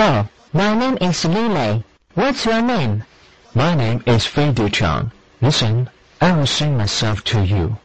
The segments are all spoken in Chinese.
Hello, my name is Lily. What's your name? My name is Fei Duchang. Listen, I will sing myself to you.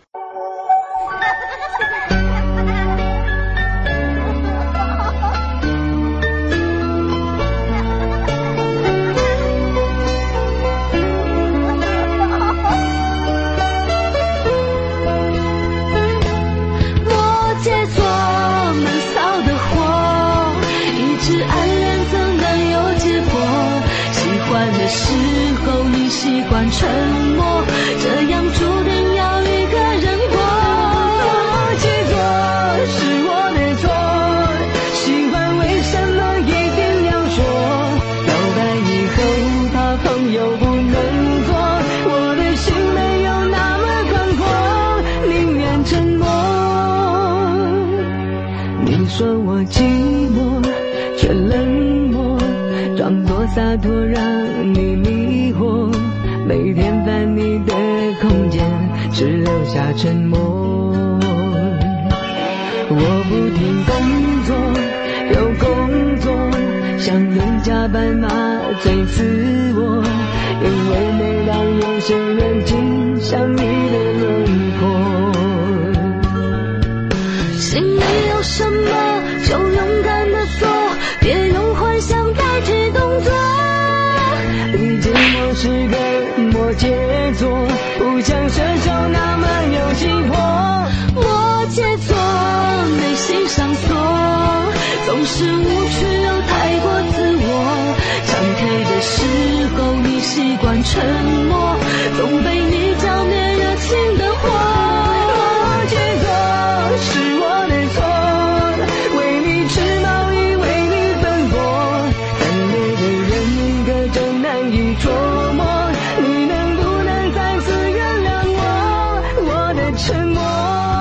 说我寂寞却冷漠，装作洒脱让你迷惑。每天翻你的空间，只留下沉默。我不停工作，又工作，想用加班麻醉自我，因为每当有些人欣赏你的轮廓。心里有什么就勇敢的做，别用幻想代替动作。毕竟我是个摩羯座，不像射手那么有气魄。摩羯座内心上锁，总是无趣又太过自我。唱 K 的时候你习惯沉默，总被你沉默。